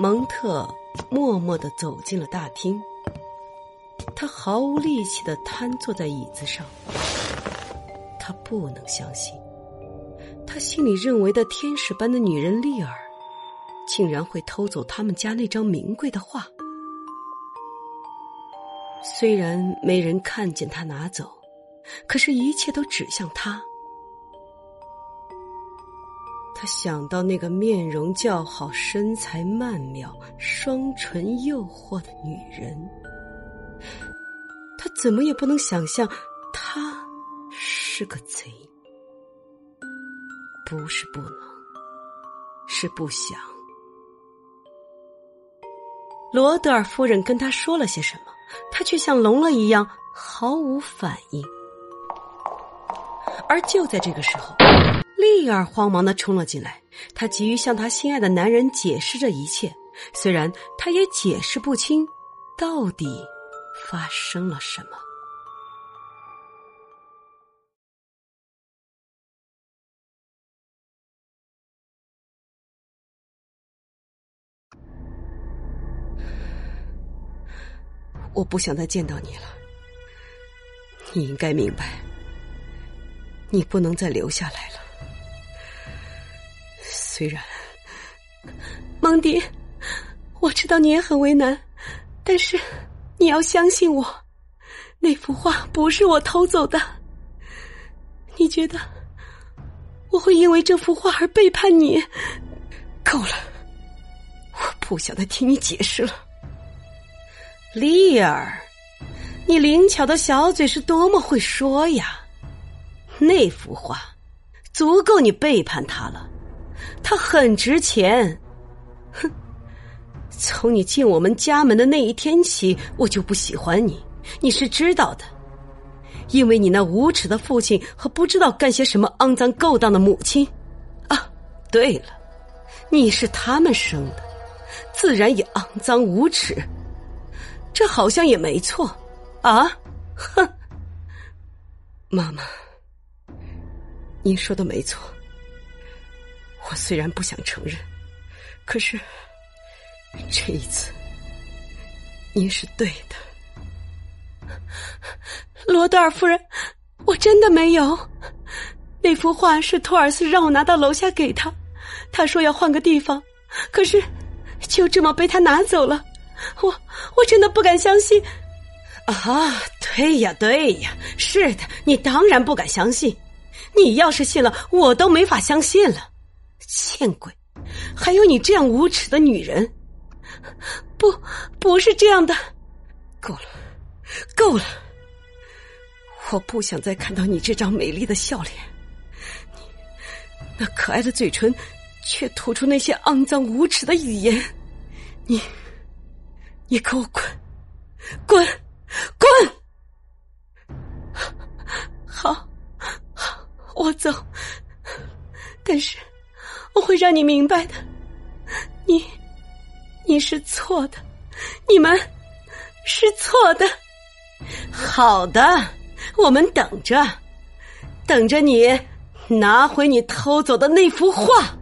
蒙特默默的走进了大厅，他毫无力气的瘫坐在椅子上。他不能相信，他心里认为的天使般的女人丽儿，竟然会偷走他们家那张名贵的画。虽然没人看见他拿走，可是，一切都指向他。想到那个面容姣好、身材曼妙、双唇诱惑的女人，他怎么也不能想象她是个贼。不是不能，是不想。罗德尔夫人跟他说了些什么？他却像聋了一样毫无反应，而就在这个时候，丽儿慌忙的冲了进来。她急于向她心爱的男人解释这一切，虽然她也解释不清到底发生了什么。我不想再见到你了。你应该明白，你不能再留下来了。虽然，蒙迪，我知道你也很为难，但是你要相信我，那幅画不是我偷走的。你觉得我会因为这幅画而背叛你？够了，我不想再听你解释了。丽儿，你灵巧的小嘴是多么会说呀！那幅画足够你背叛他了，它很值钱。哼，从你进我们家门的那一天起，我就不喜欢你，你是知道的，因为你那无耻的父亲和不知道干些什么肮脏勾当的母亲。啊，对了，你是他们生的，自然也肮脏无耻。这好像也没错，啊，哼，妈妈，您说的没错。我虽然不想承认，可是这一次您是对的。罗德尔夫人，我真的没有。那幅画是托尔斯让我拿到楼下给他，他说要换个地方，可是就这么被他拿走了。我我真的不敢相信，啊，对呀对呀，是的，你当然不敢相信，你要是信了，我都没法相信了，见鬼！还有你这样无耻的女人，不，不是这样的，够了，够了，我不想再看到你这张美丽的笑脸，你那可爱的嘴唇，却吐出那些肮脏无耻的语言，你。你给我滚，滚，滚！好，好，我走。但是我会让你明白的，你，你是错的，你们是错的。好的，我们等着，等着你拿回你偷走的那幅画。